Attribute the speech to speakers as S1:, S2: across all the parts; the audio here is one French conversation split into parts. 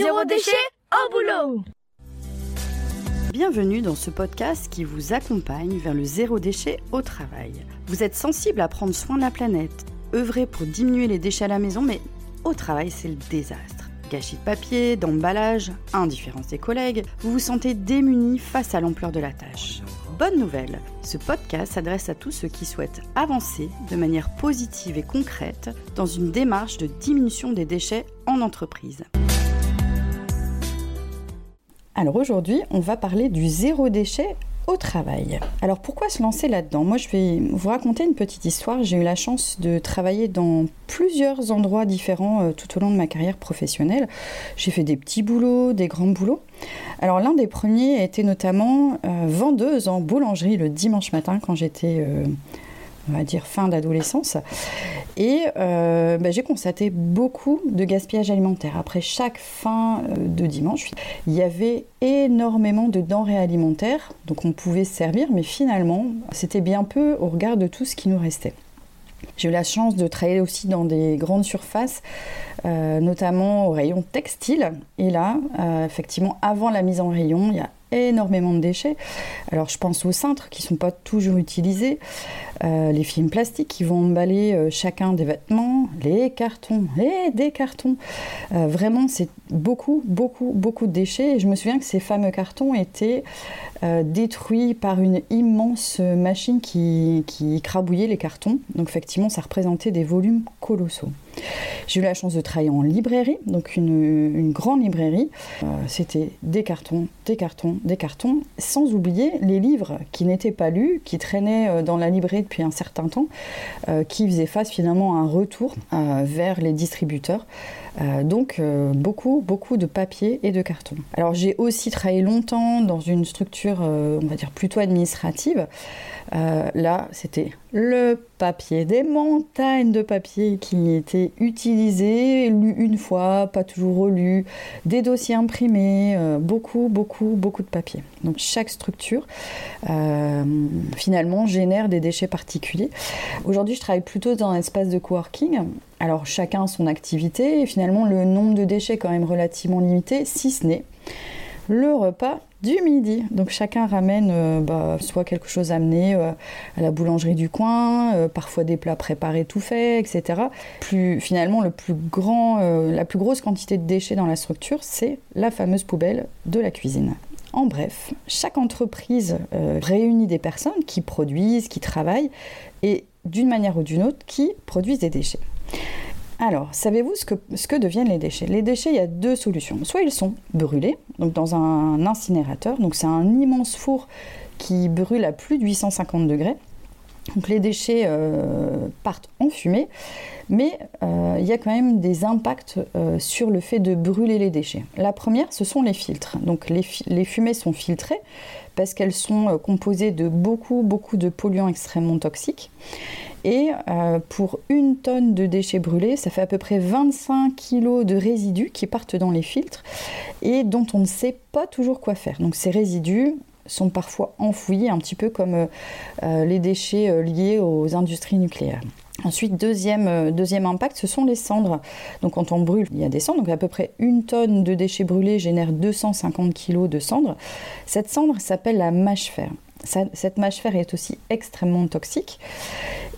S1: Zéro déchet au boulot
S2: Bienvenue dans ce podcast qui vous accompagne vers le zéro déchet au travail. Vous êtes sensible à prendre soin de la planète, œuvrer pour diminuer les déchets à la maison, mais au travail c'est le désastre. Gâchis de papier, d'emballage, indifférence des collègues, vous vous sentez démuni face à l'ampleur de la tâche. Bonne nouvelle, ce podcast s'adresse à tous ceux qui souhaitent avancer de manière positive et concrète dans une démarche de diminution des déchets en entreprise. Alors aujourd'hui, on va parler du zéro déchet au travail. Alors pourquoi se lancer là-dedans? Moi je vais vous raconter une petite histoire. J'ai eu la chance de travailler dans plusieurs endroits différents euh, tout au long de ma carrière professionnelle. J'ai fait des petits boulots, des grands boulots. Alors l'un des premiers était notamment euh, vendeuse en boulangerie le dimanche matin quand j'étais... Euh, on va dire fin d'adolescence. Et euh, bah, j'ai constaté beaucoup de gaspillage alimentaire. Après chaque fin euh, de dimanche, il y avait énormément de denrées alimentaires, donc on pouvait se servir, mais finalement, c'était bien peu au regard de tout ce qui nous restait. J'ai eu la chance de travailler aussi dans des grandes surfaces, euh, notamment au rayon textile. Et là, effectivement, avant la mise en rayon, il y a énormément de déchets. Alors je pense aux cintres qui ne sont pas toujours utilisés, euh, les films plastiques qui vont emballer euh, chacun des vêtements, les cartons et des cartons. Euh, vraiment c'est beaucoup, beaucoup, beaucoup de déchets. Et je me souviens que ces fameux cartons étaient détruits par une immense machine qui, qui crabouillait les cartons. Donc effectivement ça représentait des volumes colossaux. J'ai eu la chance de travailler en librairie, donc une, grande librairie. Euh, c'était des cartons, des cartons, des cartons, sans oublier les livres qui n'étaient pas lus, qui traînaient euh, dans la librairie depuis un certain temps, euh, qui faisaient face finalement à un retour vers les distributeurs. Donc beaucoup, beaucoup de papier et de carton. Alors j'ai aussi travaillé longtemps dans une structure, on va dire plutôt administrative. là, c'était le papier, des montagnes de papier qui étaient utilisés, lus une fois, pas toujours relus, des dossiers imprimés, euh, beaucoup, beaucoup, beaucoup de papier. Donc chaque structure, euh, finalement, génère des déchets particuliers. Aujourd'hui, je travaille plutôt dans un espace de coworking. Alors chacun son activité, et finalement, le nombre de déchets est quand même relativement limité, si ce n'est le repas du midi. Donc chacun ramène euh, bah, soit quelque chose amené euh, à la boulangerie du coin, euh, parfois des plats préparés tout faits, etc. Plus, finalement, le plus grand, la plus grosse quantité de déchets dans la structure, c'est la fameuse poubelle de la cuisine. En bref, chaque entreprise réunit des personnes qui produisent, qui travaillent et d'une manière ou d'une autre qui produisent des déchets. Alors, savez-vous ce que, ce que deviennent les déchets? Les déchets, il y a deux solutions. Soit ils sont brûlés, donc dans un incinérateur, donc c'est un immense four qui brûle à plus de 850 degrés. Donc les déchets euh, partent en fumée, mais euh, il y a quand même des impacts euh, sur le fait de brûler les déchets. La première, ce sont les filtres. Donc les, fumées sont filtrées parce qu'elles sont composées de beaucoup, beaucoup de polluants extrêmement toxiques. Et pour une tonne de déchets brûlés, ça fait à peu près 25 kg de résidus qui partent dans les filtres et dont on ne sait pas toujours quoi faire. Donc ces résidus sont parfois enfouis, un petit peu comme euh, euh, les déchets liés aux industries nucléaires. Ensuite, deuxième, impact, ce sont les cendres. Donc quand on brûle, il y a des cendres. Donc à peu près une tonne de déchets brûlés génère 250 kg de cendres. Cette cendre s'appelle la mâche fer cette mâche fer est aussi extrêmement toxique.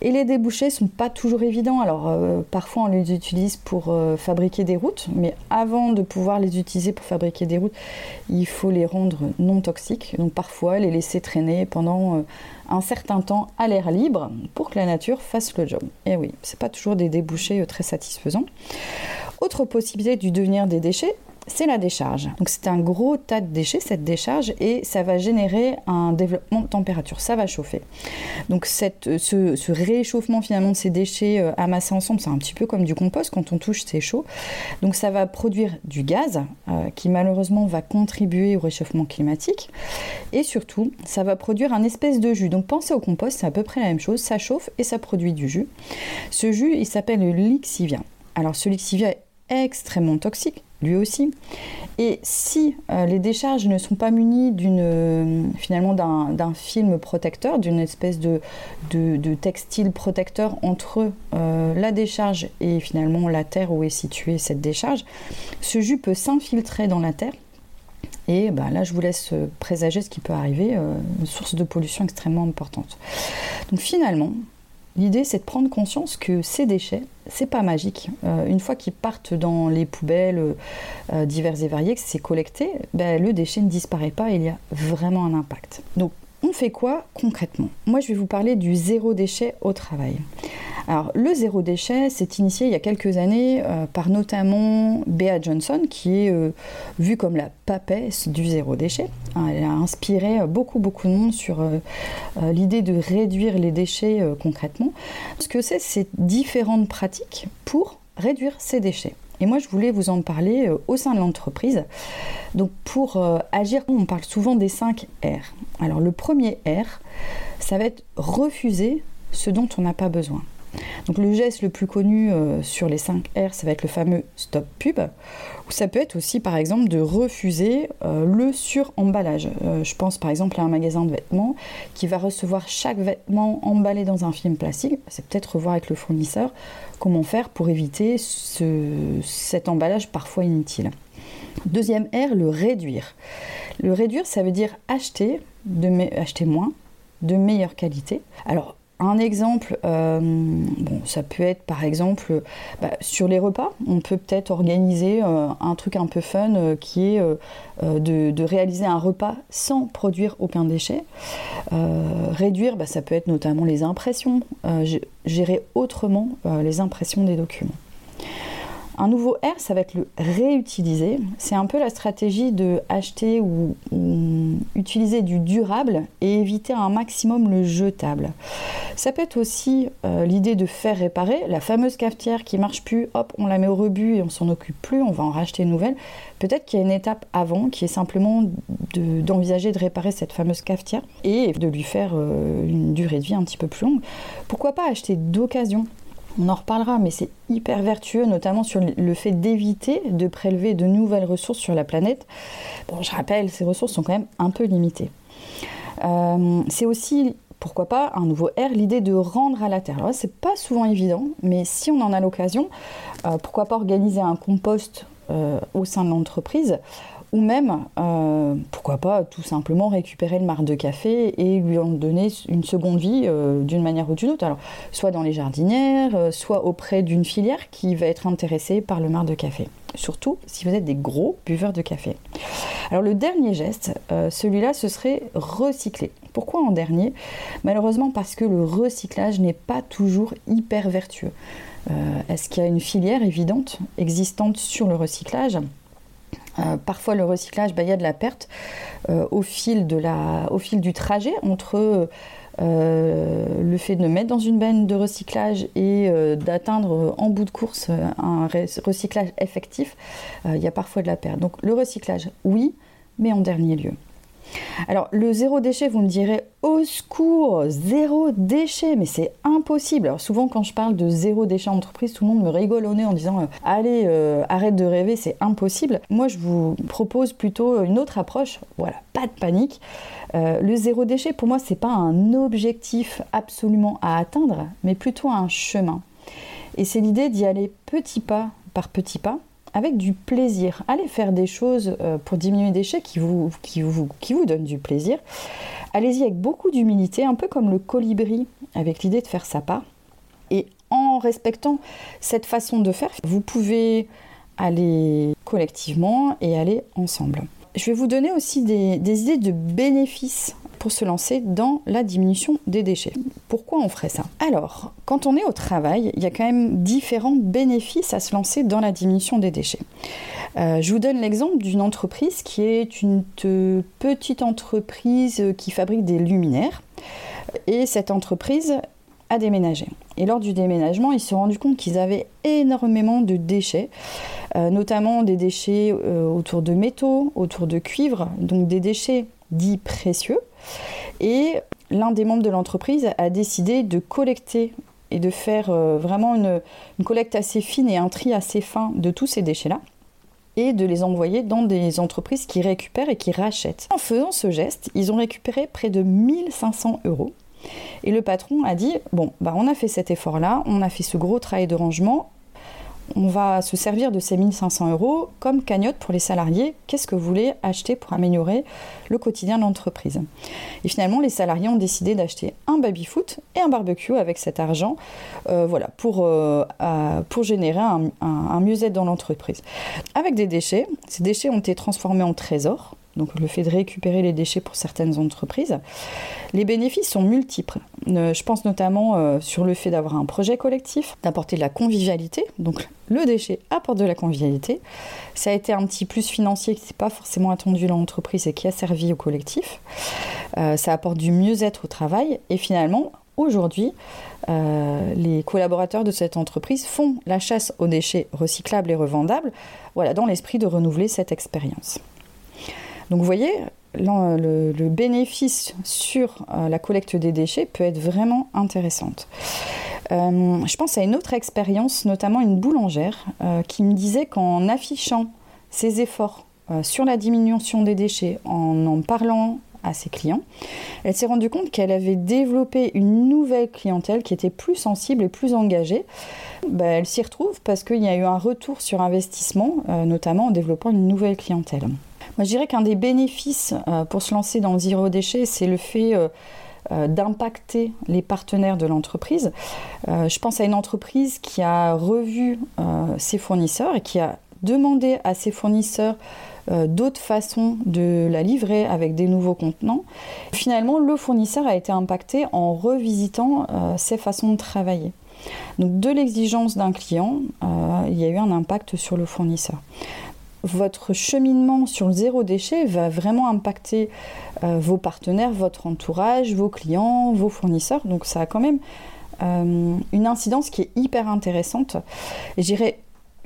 S2: Et les débouchés sont pas toujours évidents. Alors euh, parfois on les utilise pour euh, fabriquer des routes, mais avant de pouvoir les utiliser pour fabriquer des routes, il faut les rendre non toxiques. Donc parfois les laisser traîner pendant euh, un certain temps à l'air libre pour que la nature fasse le job. Et oui, c'est pas toujours des débouchés très satisfaisants. Autre possibilité du devenir des déchets, c'est la décharge. C'est un gros tas de déchets, cette décharge, et ça va générer un développement de température, ça va chauffer. Donc cette, ce, réchauffement finalement de ces déchets euh, amassés ensemble, c'est un petit peu comme du compost, quand on touche c'est chaud. Donc ça va produire du gaz euh, qui malheureusement va contribuer au réchauffement climatique, et surtout ça va produire un espèce de jus. Donc pensez au compost, c'est à peu près la même chose, ça chauffe et ça produit du jus. Ce jus, il s'appelle le lixivia. Alors ce lixivia est extrêmement toxique, lui aussi. Et si euh, les décharges ne sont pas munies d'une, finalement d'un, film protecteur, d'une espèce de, textile protecteur entre la décharge et finalement la terre où est située cette décharge, ce jus peut s'infiltrer dans la terre et bah, là, je vous laisse euh, présager ce qui peut arriver, euh, source de pollution extrêmement importante. Donc finalement, l'idée c'est de prendre conscience que ces déchets, c'est pas magique. Euh, une fois qu'ils partent dans les poubelles diverses et variées, que c'est collecté, ben, le déchet ne disparaît pas il y a vraiment un impact. Donc on fait quoi concrètement? Moi, je vais vous parler du zéro déchet au travail. Alors, le zéro déchet s'est initié il y a quelques années euh, par notamment Bea Johnson, qui est euh, vue comme la papesse du zéro déchet. Hein, elle a inspiré euh, beaucoup, beaucoup de monde sur l'idée de réduire les déchets concrètement. Ce que c'est, c'est différentes pratiques pour réduire ces déchets. Et moi, je voulais vous en parler au sein de l'entreprise. Donc, pour agir, on parle souvent des 5 R. Alors, le premier R, ça va être refuser ce dont on n'a pas besoin. Donc le geste le plus connu euh, sur les 5 R, ça va être le fameux stop pub, ou ça peut être aussi par exemple de refuser euh, le sur-emballage. Euh, je pense par exemple à un magasin de vêtements qui va recevoir chaque vêtement emballé dans un film plastique. C'est peut-être revoir avec le fournisseur comment faire pour éviter cet emballage parfois inutile. Deuxième R, le réduire. Le réduire, ça veut dire acheter, moins, de meilleure qualité. Un exemple, euh, ça peut être par exemple bah, sur les repas, on peut peut-être organiser euh, un truc un peu fun euh, qui est de, réaliser un repas sans produire aucun déchet. réduire, bah, ça peut être notamment les impressions, gérer autrement les impressions des documents. Un nouveau R, ça va être le réutiliser. C'est un peu la stratégie de acheter ou, utiliser du durable et éviter un maximum le jetable. Ça peut être aussi euh, l'idée de faire réparer la fameuse cafetière qui marche plus, hop, on la met au rebut et on s'en occupe plus, on va en racheter une nouvelle. Peut-être qu'il y a une étape avant qui est simplement d'envisager de, réparer cette fameuse cafetière et de lui faire euh, une durée de vie un petit peu plus longue. Pourquoi pas acheter d'occasion? On en reparlera, mais c'est hyper vertueux, notamment sur le fait d'éviter de prélever de nouvelles ressources sur la planète. Bon, je rappelle, ces ressources sont quand même un peu limitées. Euh, c'est aussi, pourquoi pas, un nouveau R, l'idée de rendre à la terre. Alors, c'est pas souvent évident, mais si on en a l'occasion, euh, pourquoi pas organiser un compost euh, au sein de l'entreprise ou même, euh, pourquoi pas, tout simplement récupérer le marc de café et lui en donner une seconde vie euh, d'une manière ou d'une autre. Alors, soit dans les jardinières, euh, soit auprès d'une filière qui va être intéressée par le marc de café. Surtout si vous êtes des gros buveurs de café. Alors, le dernier geste, celui-là, ce serait recycler. Pourquoi en dernier? Malheureusement parce que le recyclage n'est pas toujours hyper vertueux. Est-ce qu'il y a une filière évidente existante sur le recyclage? Euh, parfois, le recyclage, bah, il y a de la perte euh, au, fil du trajet entre euh, le fait de mettre dans une benne de recyclage et d'atteindre en bout de course un recyclage effectif. il y a parfois de la perte. Donc, le recyclage, oui, mais en dernier lieu. Alors, le zéro déchet, vous me direz, au secours, zéro déchet, mais c'est impossible. Alors, souvent, quand je parle de zéro déchet entreprise, tout le monde me rigole au nez en disant, euh, allez, euh, arrête de rêver, c'est impossible. Moi, je vous propose plutôt une autre approche. Voilà, pas de panique. Euh, le zéro déchet, pour moi, c'est pas un objectif absolument à atteindre, mais plutôt un chemin. Et c'est l'idée d'y aller petit pas par petit pas avec du plaisir. Allez faire des choses euh, pour diminuer les déchets qui vous, qui vous, qui vous donnent du plaisir. Allez-y avec beaucoup d'humilité, un peu comme le colibri, avec l'idée de faire sa part. Et en respectant cette façon de faire, vous pouvez aller collectivement et aller ensemble. Je vais vous donner aussi des, des idées de bénéfices pour se lancer dans la diminution des déchets. Pourquoi on ferait ça? Alors, quand on est au travail, il y a quand même différents bénéfices à se lancer dans la diminution des déchets. Euh, je vous donne l'exemple d'une entreprise qui est une petite entreprise qui fabrique des luminaires. Et cette entreprise a déménagé. Et lors du déménagement, ils se sont rendus compte qu'ils avaient énormément de déchets, euh, notamment des déchets euh, autour de métaux, autour de cuivre, donc des déchets dits précieux. Et l'un des membres de l'entreprise a décidé de collecter et de faire euh, vraiment une, collecte assez fine et un tri assez fin de tous ces déchets-là. et de les envoyer dans des entreprises qui récupèrent et qui rachètent. En faisant ce geste, ils ont récupéré près de 1500 euros. Et le patron a dit, bon, bah on a fait cet effort-là, on a fait ce gros travail de rangement, on va se servir de ces 1500 euros comme cagnotte pour les salariés. Qu'est-ce que vous voulez acheter pour améliorer le quotidien de l'entreprise? Et finalement, les salariés ont décidé d'acheter un baby-foot et un barbecue avec cet argent euh, voilà, pour, euh, générer un, un mieux-être dans l'entreprise. Avec des déchets, ces déchets ont été transformés en trésors donc le fait de récupérer les déchets pour certaines entreprises. Les bénéfices sont multiples. Euh, je pense notamment euh, sur le fait d'avoir un projet collectif, d'apporter de la convivialité. Donc le déchet apporte de la convivialité. Ça a été un petit plus financier qui n'est pas forcément attendu dans l'entreprise et qui a servi au collectif. Euh, ça apporte du mieux-être au travail. Et finalement, aujourd'hui, les collaborateurs de cette entreprise font la chasse aux déchets recyclables et revendables, voilà, dans l'esprit de renouveler cette expérience. Donc vous voyez, le, bénéfice sur euh, la collecte des déchets peut être vraiment intéressante. Euh, je pense à une autre expérience, notamment une boulangère, euh, qui me disait qu'en affichant ses efforts sur la diminution des déchets, en en parlant à ses clients, elle s'est rendue compte qu'elle avait développé une nouvelle clientèle qui était plus sensible et plus engagée. Bah, elle s'y retrouve parce qu'il y a eu un retour sur investissement, notamment en développant une nouvelle clientèle. Moi, je dirais qu'un des bénéfices euh, pour se lancer dans le zéro déchet, c'est le fait euh, euh, d'impacter les partenaires de l'entreprise. je pense à une entreprise qui a revu ses fournisseurs et qui a demandé à ses fournisseurs d'autres façons de la livrer avec des nouveaux contenants. Finalement, le fournisseur a été impacté en revisitant ses façons de travailler. Donc de l'exigence d'un client, il y a eu un impact sur le fournisseur votre cheminement sur le zéro déchet va vraiment impacter euh, vos partenaires, votre entourage, vos clients, vos fournisseurs. Donc ça a quand même euh, une incidence qui est hyper intéressante. Et j'irai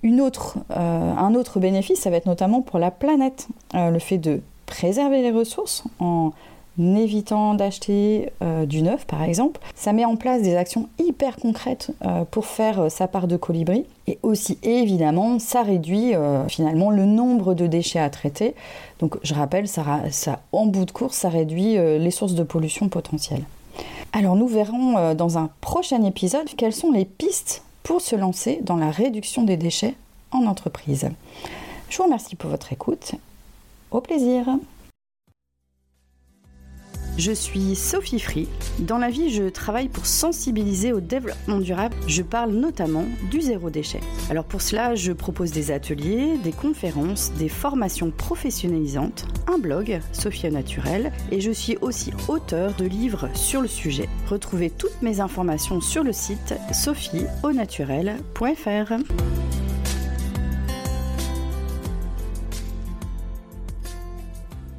S2: une euh, un autre bénéfice, ça va être notamment pour la planète. le fait de préserver les ressources en évitant d'acheter euh, du neuf par exemple. Ça met en place des actions hyper concrètes euh, pour faire euh, sa part de colibri et aussi évidemment ça réduit finalement le nombre de déchets à traiter. Donc je rappelle, en bout de course, ça réduit les sources de pollution potentielles. Alors nous verrons dans un prochain épisode quelles sont les pistes pour se lancer dans la réduction des déchets en entreprise. Je vous remercie pour votre écoute. Au plaisir je suis Sophie Free. Dans la vie, je travaille pour sensibiliser au développement durable. Je parle notamment du zéro déchet. Alors pour cela, je propose des ateliers, des conférences, des formations professionnalisantes, un blog, Sophia Naturel, et je suis aussi auteur de livres sur le sujet. Retrouvez toutes mes informations sur le site sophieaunaturel.fr.